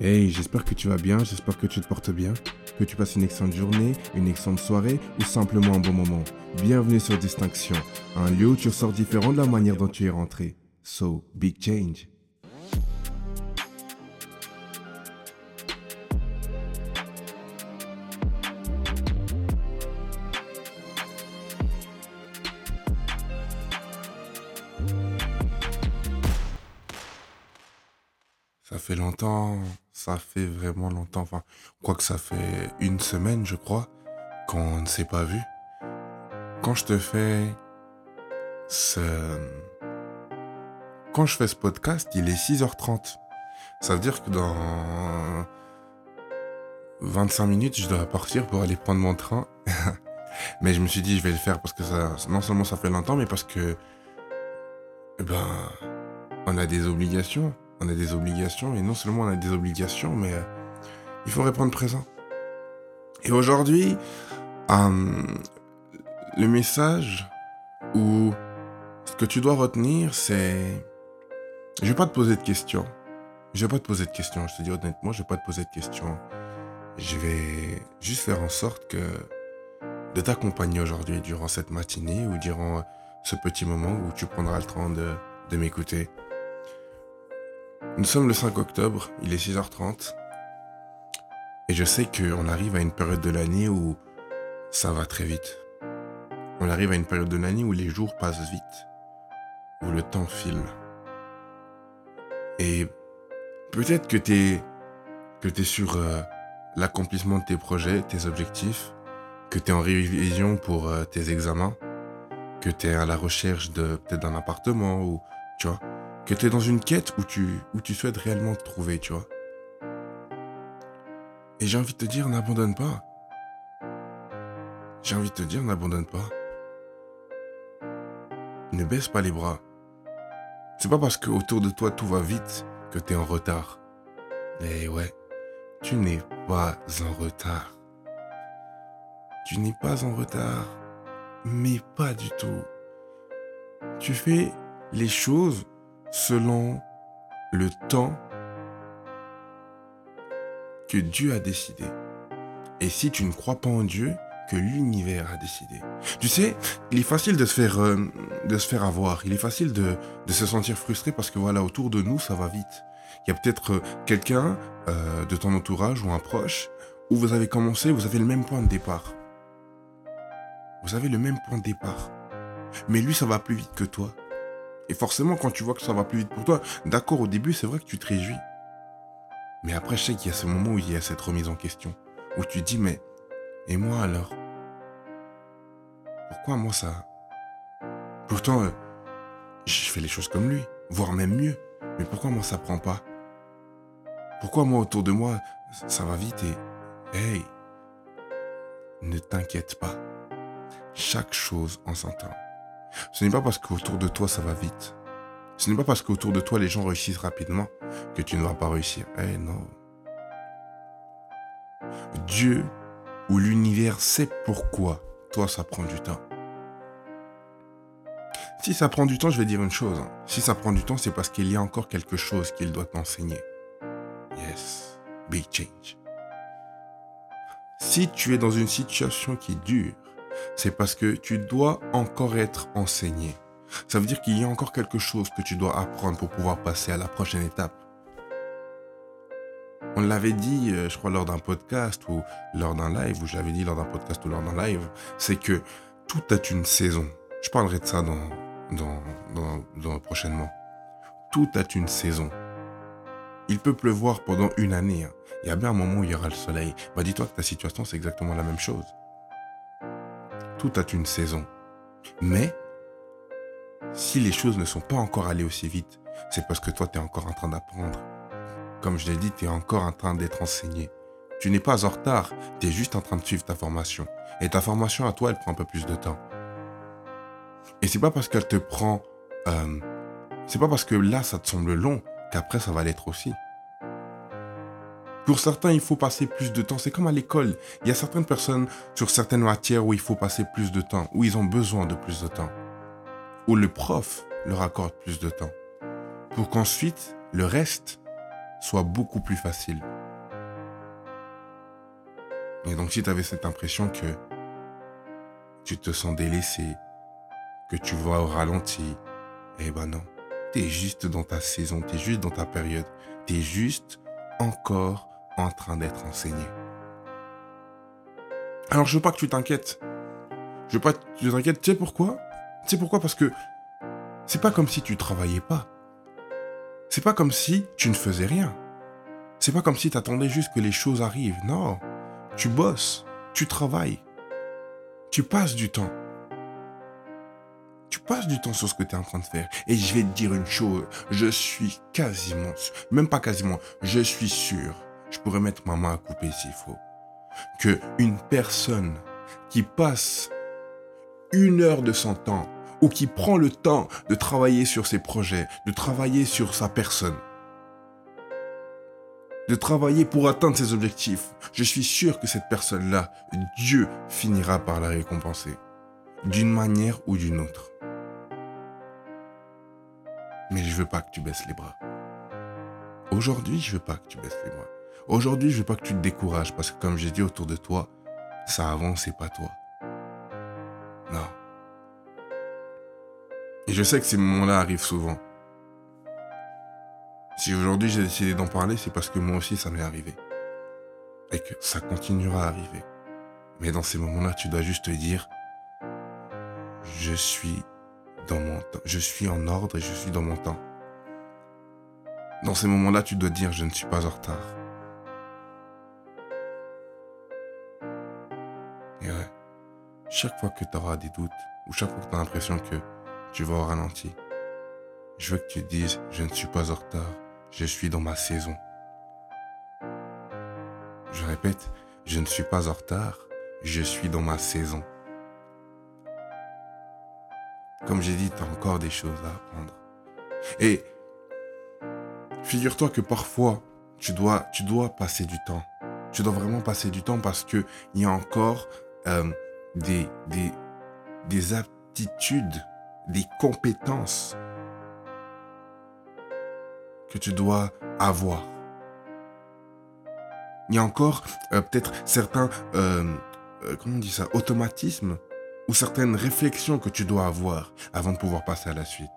Hey, j'espère que tu vas bien, j'espère que tu te portes bien, que tu passes une excellente journée, une excellente soirée ou simplement un bon moment. Bienvenue sur Distinction, un lieu où tu ressors différent de la manière dont tu es rentré. So, big change. Ça fait longtemps, ça fait vraiment longtemps. Enfin, quoi que ça fait une semaine, je crois, qu'on ne s'est pas vu. Quand je te fais ce... Quand je fais ce podcast, il est 6h30. Ça veut dire que dans 25 minutes, je dois partir pour aller prendre mon train. mais je me suis dit, je vais le faire parce que ça, non seulement ça fait longtemps, mais parce que, eh ben, on a des obligations on a des obligations, et non seulement on a des obligations, mais euh, il faut répondre présent. Et aujourd'hui, euh, le message ou ce que tu dois retenir, c'est... Je vais pas te poser de questions. Je vais pas te poser de questions, je te dis honnêtement, je vais pas te poser de questions. Je vais juste faire en sorte que de t'accompagner aujourd'hui durant cette matinée ou durant ce petit moment où tu prendras le temps de, de m'écouter. Nous sommes le 5 octobre, il est 6h30. Et je sais qu'on arrive à une période de l'année où ça va très vite. On arrive à une période de l'année où les jours passent vite, où le temps file. Et peut-être que tu es, que es sur euh, l'accomplissement de tes projets, tes objectifs, que tu es en révision pour euh, tes examens, que tu es à la recherche de peut-être d'un appartement ou tu vois que tu es dans une quête où tu, souhaites réellement te trouver, tu vois. Et j'ai envie de te dire, n'abandonne pas. J'ai envie de te dire, n'abandonne pas. Ne baisse pas les bras. C'est pas parce que autour de toi tout va vite que tu es en retard. Mais ouais, tu n'es pas en retard. Tu n'es pas en retard, mais pas du tout. Tu fais les choses selon le temps que Dieu a décidé. Et si tu ne crois pas en Dieu, que l'univers a décidé. Tu sais, il est facile de se faire, euh, avoir. Il est facile de, de, se sentir frustré parce que voilà, autour de nous, ça va vite. Il y a peut-être euh, quelqu'un euh, de ton entourage ou un proche où vous avez commencé, vous avez le même point de départ. Vous avez le même point de départ. Mais lui, ça va plus vite que toi. Et forcément, quand tu vois que ça va plus vite pour toi, d'accord, au début, c'est vrai que tu te réjouis. Mais après, je sais qu'il y a ce moment où il y a cette remise en question. Où tu dis, mais, et moi alors? Pourquoi moi ça? Pourtant, euh, je fais les choses comme lui, voire même mieux. Mais pourquoi moi ça prend pas? Pourquoi moi autour de moi, ça va vite et... Hey, ne t'inquiète pas. Chaque chose en son temps. Ce n'est pas parce qu'autour de toi ça va vite. Ce n'est pas parce qu'autour de toi les gens réussissent rapidement que tu ne vas pas réussir. Eh non. Dieu ou l'univers sait pourquoi toi ça prend du temps. Si ça prend du temps, je vais dire une chose. Si ça prend du temps, c'est parce qu'il y a encore quelque chose qu'il doit t'enseigner. Yes, big change. Si tu es dans une situation qui dure, c'est parce que tu dois encore être enseigné. Ça veut dire qu'il y a encore quelque chose que tu dois apprendre pour pouvoir passer à la prochaine étape. On l'avait dit, euh, je crois, lors d'un podcast ou lors d'un live, ou je l'avais dit lors d'un podcast ou lors d'un live, c'est que tout a une saison. Je parlerai de ça dans, dans, dans, prochainement. Tout a une saison. Il peut pleuvoir pendant une année. Hein. Il y a bien un moment où il y aura le soleil. Bah, dis-toi que ta situation, c'est exactement la même chose tout a une saison. Mais, si les choses ne sont pas encore allées aussi vite, c'est parce que toi, tu es encore en train d'apprendre. Comme je l'ai dit, tu es encore en train d'être enseigné. Tu n'es pas en retard, tu es juste en train de suivre ta formation. Et ta formation à toi, elle prend un peu plus de temps. Et c'est pas parce qu'elle te prend... Euh, c'est pas parce que là, ça te semble long qu'après, ça va l'être aussi. Pour certains, il faut passer plus de temps. C'est comme à l'école. Il y a certaines personnes sur certaines matières où il faut passer plus de temps, où ils ont besoin de plus de temps, où le prof leur accorde plus de temps, pour qu'ensuite, le reste, soit beaucoup plus facile. Et donc si tu avais cette impression que tu te sens délaissé, que tu vas au ralenti, eh ben non. Tu es juste dans ta saison, tu es juste dans ta période. Tu es juste encore en train d'être enseigné. Alors je veux pas que tu t'inquiètes. Je veux pas que tu t'inquiètes. Tu sais pourquoi? Tu pourquoi? Parce que c'est pas comme si tu travaillais pas. C'est pas comme si tu ne faisais rien. C'est pas comme si tu attendais juste que les choses arrivent. Non. Tu bosses, tu travailles, tu passes du temps. Tu passes du temps sur ce que tu es en train de faire. Et je vais te dire une chose, je suis quasiment, même pas quasiment, je suis sûr, je pourrais mettre ma main à couper s'il faut, que une personne qui passe une heure de son temps ou qui prend le temps de travailler sur ses projets, de travailler sur sa personne, de travailler pour atteindre ses objectifs, je suis sûr que cette personne-là, Dieu finira par la récompenser, d'une manière ou d'une autre. Mais je veux pas que tu baisses les bras. Aujourd'hui, je veux pas que tu baisses les bras. Aujourd'hui, je veux pas que tu te décourages parce que comme j'ai dit autour de toi, ça avance et pas toi. Non. Et je sais que ces moments-là arrivent souvent. Si aujourd'hui j'ai décidé d'en parler, c'est parce que moi aussi ça m'est arrivé. Et que ça continuera à arriver. Mais dans ces moments-là, tu dois juste te dire, je suis dans mon temps, je suis en ordre et je suis dans mon temps. Dans ces moments-là, tu dois dire, je ne suis pas en retard. Et ouais, chaque fois que tu auras des doutes, ou chaque fois que tu as l'impression que tu vas au ralenti, je veux que tu dises, je ne suis pas en retard, je suis dans ma saison. Je répète, je ne suis pas en retard, je suis dans ma saison. Comme j'ai dit, tu as encore des choses à apprendre. Et figure-toi que parfois, tu dois, tu dois passer du temps. Tu dois vraiment passer du temps parce que il y a encore euh, des, des, des aptitudes, des compétences que tu dois avoir. Il y a encore euh, peut-être certains, euh, comment on dit ça, automatismes ou certaines réflexions que tu dois avoir avant de pouvoir passer à la suite.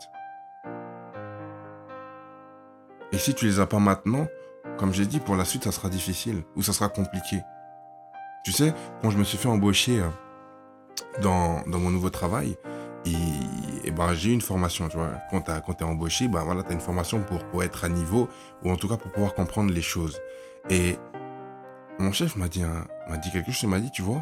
Et si tu les as pas maintenant, comme j'ai dit, pour la suite, ça sera difficile ou ça sera compliqué. Tu sais, quand je me suis fait embaucher dans, dans mon nouveau travail, et, ben, j'ai une formation, tu vois. Quand tu es embauché, ben voilà, tu as une formation pour, pour être à niveau, ou en tout cas pour pouvoir comprendre les choses. Et mon chef m'a dit, m'a dit quelque chose, il m'a dit, tu vois,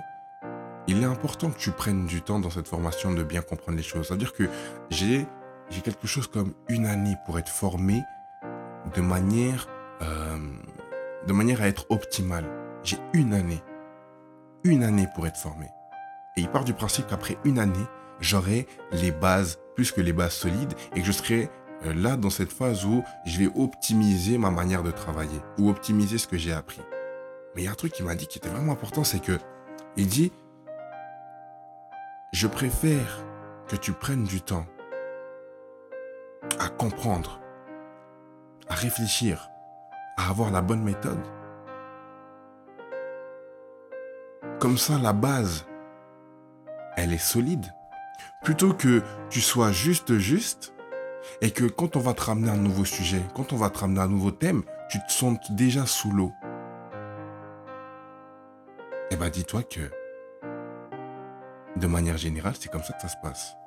il est important que tu prennes du temps dans cette formation de bien comprendre les choses. C'est-à-dire que j'ai, j'ai quelque chose comme une année pour être formé de manière, euh, de manière à être optimale. J'ai une année. Une année pour être formé. Et il part du principe qu'après une année, j'aurai les bases, plus que les bases solides, et que je serai euh, là dans cette phase où je vais optimiser ma manière de travailler, ou optimiser ce que j'ai appris. Mais il y a un truc qui m'a dit qui était vraiment important, c'est que il dit, je préfère que tu prennes du temps à comprendre, à réfléchir, à avoir la bonne méthode. Comme ça, la base, elle est solide plutôt que tu sois juste juste et que quand on va te ramener un nouveau sujet, quand on va te ramener un nouveau thème, tu te sens déjà sous l'eau. Eh bien, dis-toi que, de manière générale, c'est comme ça que ça se passe.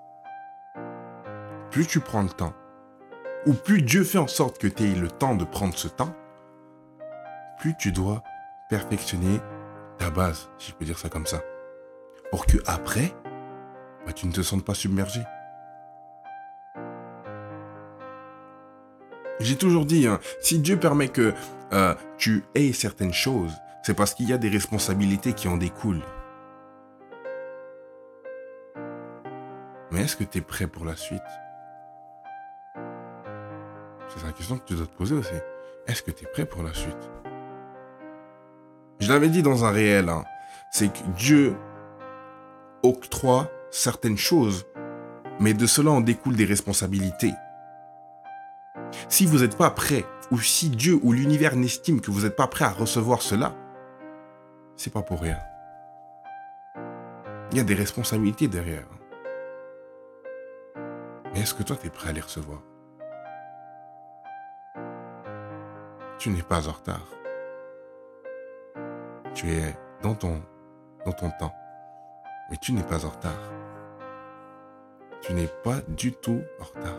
Plus tu prends le temps, ou plus Dieu fait en sorte que tu aies le temps de prendre ce temps, plus tu dois perfectionner ta base, si je peux dire ça comme ça. Pour que après, bah, tu ne te sens pas submergé. J'ai toujours dit, hein, si Dieu permet que euh, tu aies certaines choses, c'est parce qu'il y a des responsabilités qui en découlent. Mais est-ce que tu es prêt pour la suite? C'est la question que tu dois te poser aussi. Est-ce que tu es prêt pour la suite? Je l'avais dit dans un réel, hein, c'est que Dieu octroie certaines choses, mais de cela en découlent des responsabilités. Si vous n'êtes pas prêt, ou si Dieu ou l'univers n'estime que vous n'êtes pas prêt à recevoir cela, c'est pas pour rien. Il y a des responsabilités derrière. Mais est-ce que toi, tu es prêt à les recevoir? Tu n'es pas en retard. Tu es dans ton, temps. Mais tu n'es pas en retard. Tu n'es pas du tout en retard.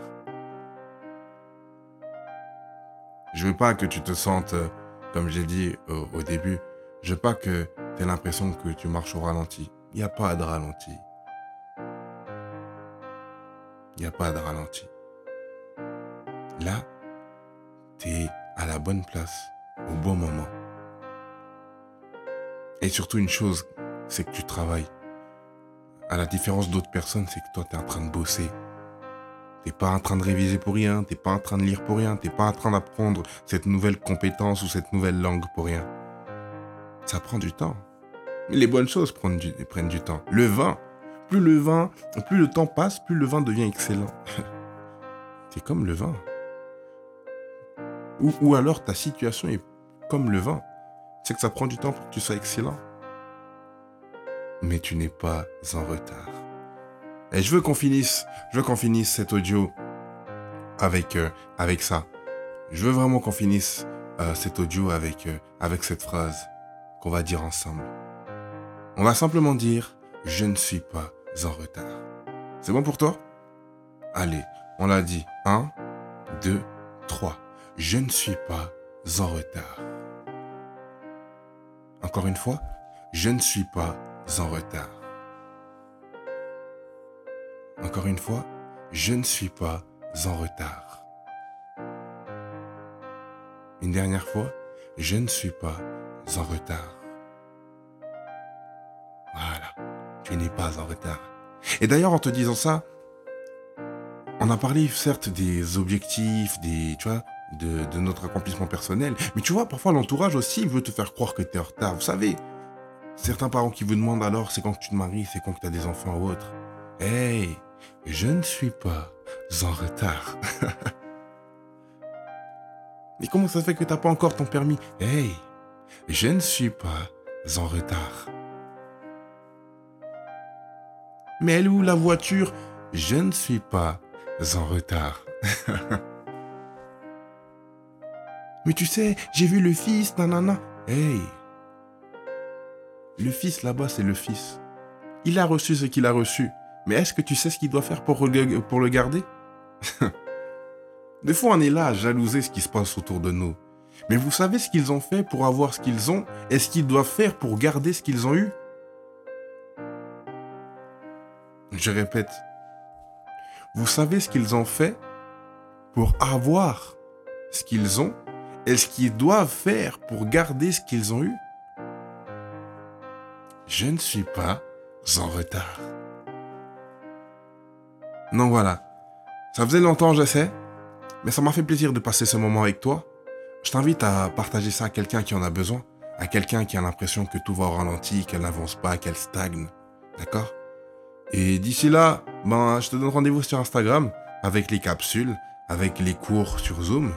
Je veux pas que tu te sentes, euh, comme j'ai dit au, début, je veux pas que tu aies l'impression que tu marches au ralenti. Il n'y a pas de ralenti. Il n'y a pas de ralenti. Là, tu es à la bonne place, au bon moment. Et surtout une chose, c'est que tu travailles. À la différence d'autres personnes, c'est que toi, tu es en train de bosser. T'es pas en train de réviser pour rien, t'es pas en train de lire pour rien, t'es pas en train d'apprendre cette nouvelle compétence ou cette nouvelle langue pour rien. Ça prend du temps. Les bonnes choses prennent du, temps. Le vin, plus le vin, plus le temps passe, plus le vin devient excellent. c'est comme le vin. Ou alors ta situation est comme le vin. C'est que ça prend du temps pour que tu sois excellent. Mais tu n'es pas en retard. Et je veux qu'on finisse, je veux qu'on finisse cet audio avec, euh, avec ça. Je veux vraiment qu'on finisse euh, cet audio avec, euh, avec cette phrase qu'on va dire ensemble. On va simplement dire, je ne suis pas en retard. C'est bon pour toi? Allez, on l'a dit. 1, 2, 3. Je ne suis pas en retard. Encore une fois, je ne suis pas en retard. Encore une fois, je ne suis pas en retard. Une dernière fois, je ne suis pas en retard. Voilà, tu n'es pas en retard. Et d'ailleurs, en te disant ça, on a parlé certes des objectifs, des, tu vois, de, notre accomplissement personnel, mais tu vois, parfois l'entourage aussi veut te faire croire que tu es en retard. Vous savez, certains parents qui vous demandent alors, c'est quand tu te maries, c'est quand tu as des enfants ou autre. Hey, je ne suis pas en retard. Mais comment ça se fait que tu n'as pas encore ton permis? Hey, je ne suis pas en retard. Mais elle est où la voiture Je ne suis pas en retard. Mais tu sais, j'ai vu le fils, nanana. Hey, le fils là-bas, c'est le fils. Il a reçu ce qu'il a reçu. Mais est-ce que tu sais ce qu'il doit faire pour, le garder? Des fois, on est là à jalouser ce qui se passe autour de nous. Mais vous savez ce qu'ils ont fait pour avoir ce qu'ils ont? Et ce qu'ils doivent faire pour garder ce qu'ils ont eu? Je répète. Vous savez ce qu'ils ont fait pour avoir ce qu'ils ont? Et ce qu'ils doivent faire pour garder ce qu'ils ont eu? Je ne suis pas en retard. Donc voilà. Ça faisait longtemps, je sais, mais ça m'a fait plaisir de passer ce moment avec toi. Je t'invite à partager ça à quelqu'un qui en a besoin, à quelqu'un qui a l'impression que tout va au ralenti, qu'elle n'avance pas, qu'elle stagne. D'accord? Et d'ici là, ben, je te donne rendez-vous sur Instagram avec les capsules, avec les cours sur Zoom.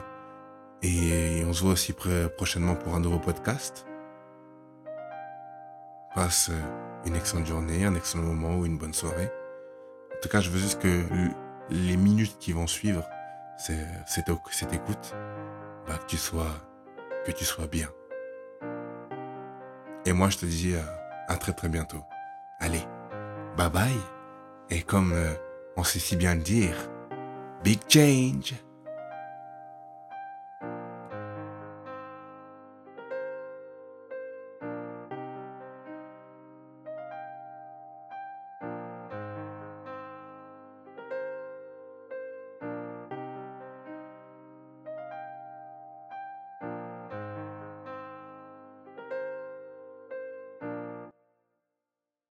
Et on se voit aussi prochainement pour un nouveau podcast. Passe une excellente journée, un excellent moment ou une bonne soirée. En tout cas, je veux juste que les minutes qui vont suivre cette, écoute, bah, que, tu sois, que tu sois bien. Et moi, je te dis euh, à, très très bientôt. Allez, bye bye. Et comme euh, on sait si bien le dire, big change.